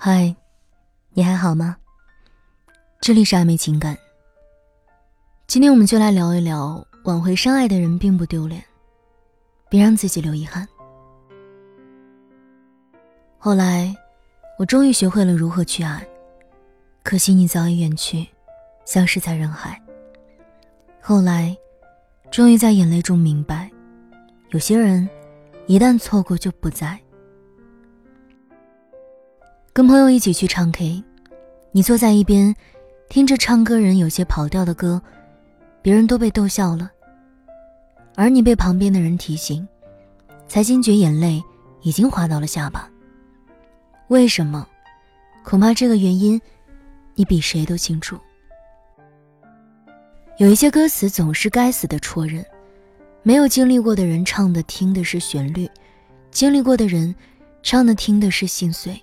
嗨，你还好吗？这里是暧昧情感。今天我们就来聊一聊，挽回深爱的人并不丢脸，别让自己留遗憾。后来，我终于学会了如何去爱，可惜你早已远去，消失在人海。后来，终于在眼泪中明白，有些人，一旦错过就不在。跟朋友一起去唱 K，你坐在一边，听着唱歌人有些跑调的歌，别人都被逗笑了，而你被旁边的人提醒，才惊觉眼泪已经滑到了下巴。为什么？恐怕这个原因，你比谁都清楚。有一些歌词总是该死的戳人，没有经历过的人唱的听的是旋律，经历过的人唱的听的是心碎。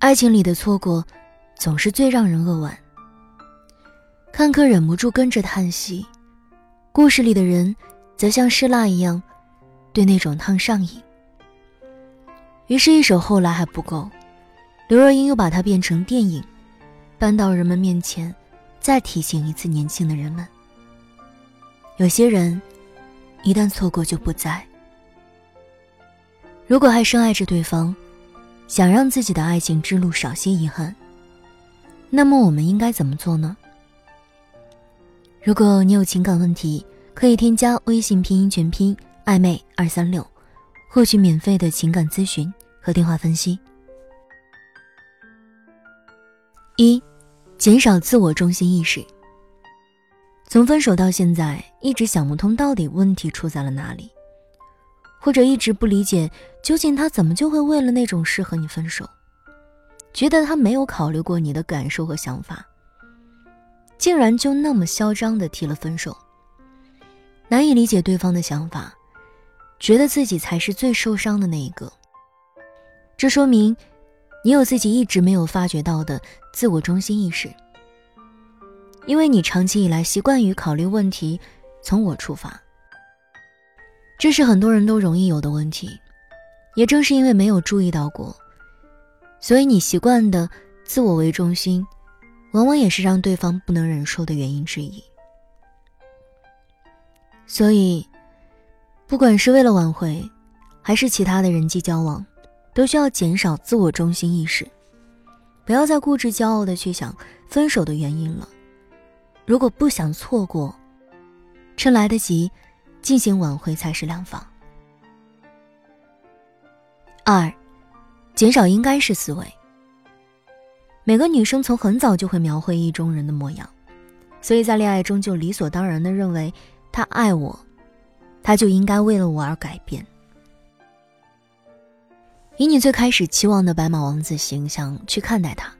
爱情里的错过，总是最让人扼腕。看客忍不住跟着叹息，故事里的人，则像施蜡一样，对那种烫上瘾。于是，一首《后来》还不够，刘若英又把它变成电影，搬到人们面前，再提醒一次年轻的人们：有些人，一旦错过就不在。如果还深爱着对方。想让自己的爱情之路少些遗憾，那么我们应该怎么做呢？如果你有情感问题，可以添加微信拼音全拼暧昧二三六，获取免费的情感咨询和电话分析。一，减少自我中心意识。从分手到现在，一直想不通到底问题出在了哪里。或者一直不理解，究竟他怎么就会为了那种事和你分手？觉得他没有考虑过你的感受和想法，竟然就那么嚣张的提了分手。难以理解对方的想法，觉得自己才是最受伤的那一个。这说明，你有自己一直没有发觉到的自我中心意识，因为你长期以来习惯于考虑问题从我出发。这是很多人都容易有的问题，也正是因为没有注意到过，所以你习惯的自我为中心，往往也是让对方不能忍受的原因之一。所以，不管是为了挽回，还是其他的人际交往，都需要减少自我中心意识，不要再固执骄傲的去想分手的原因了。如果不想错过，趁来得及。进行挽回才是良方。二，减少应该是思维。每个女生从很早就会描绘意中人的模样，所以在恋爱中就理所当然的认为他爱我，他就应该为了我而改变。以你最开始期望的白马王子形象去看待他，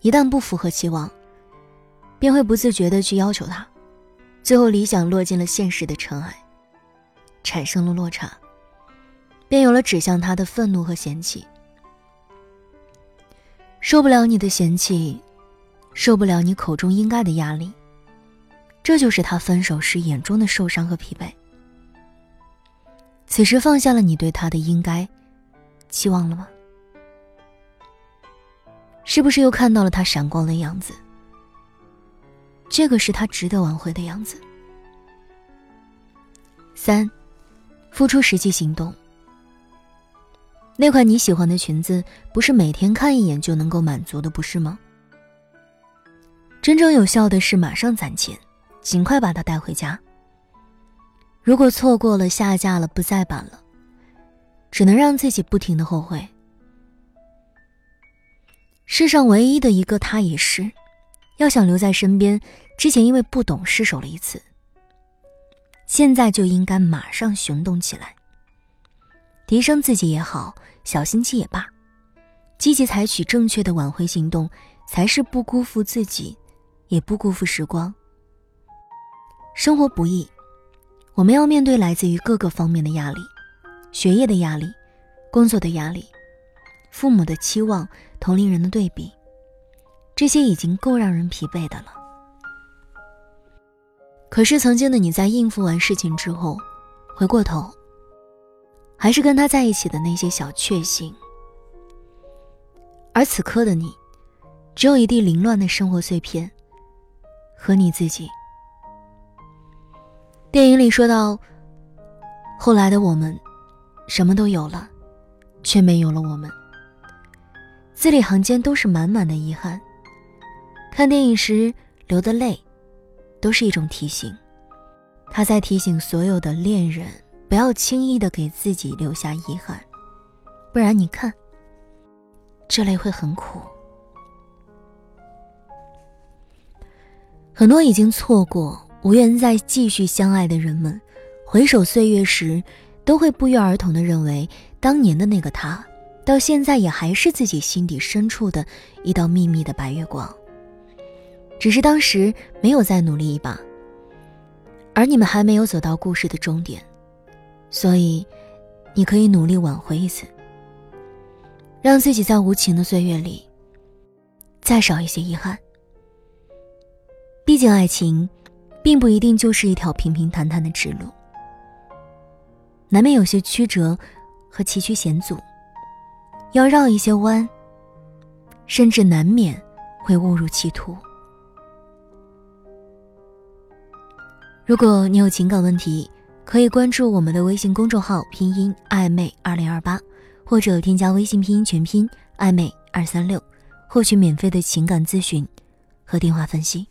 一旦不符合期望，便会不自觉的去要求他。最后，理想落进了现实的尘埃，产生了落差，便有了指向他的愤怒和嫌弃。受不了你的嫌弃，受不了你口中应该的压力，这就是他分手时眼中的受伤和疲惫。此时放下了你对他的应该，期望了吗？是不是又看到了他闪光的样子？这个是他值得挽回的样子。三，付出实际行动。那款你喜欢的裙子，不是每天看一眼就能够满足的，不是吗？真正有效的是马上攒钱，尽快把它带回家。如果错过了，下架了，不再版了，只能让自己不停的后悔。世上唯一的一个他，也是。要想留在身边，之前因为不懂失手了一次，现在就应该马上行动起来，提升自己也好，小心机也罢，积极采取正确的挽回行动，才是不辜负自己，也不辜负时光。生活不易，我们要面对来自于各个方面的压力，学业的压力，工作的压力，父母的期望，同龄人的对比。这些已经够让人疲惫的了。可是曾经的你在应付完事情之后，回过头，还是跟他在一起的那些小确幸，而此刻的你，只有一地凌乱的生活碎片和你自己。电影里说到，后来的我们，什么都有了，却没有了我们。字里行间都是满满的遗憾。看电影时流的泪，都是一种提醒。他在提醒所有的恋人，不要轻易的给自己留下遗憾，不然你看，这泪会很苦。很多已经错过、无缘再继续相爱的人们，回首岁月时，都会不约而同的认为，当年的那个他，到现在也还是自己心底深处的一道秘密的白月光。只是当时没有再努力一把，而你们还没有走到故事的终点，所以你可以努力挽回一次，让自己在无情的岁月里再少一些遗憾。毕竟爱情，并不一定就是一条平平坦坦的直路，难免有些曲折和崎岖险阻，要绕一些弯，甚至难免会误入歧途。如果你有情感问题，可以关注我们的微信公众号“拼音暧昧二零二八”，或者添加微信拼音全拼“暧昧二三六”，获取免费的情感咨询和电话分析。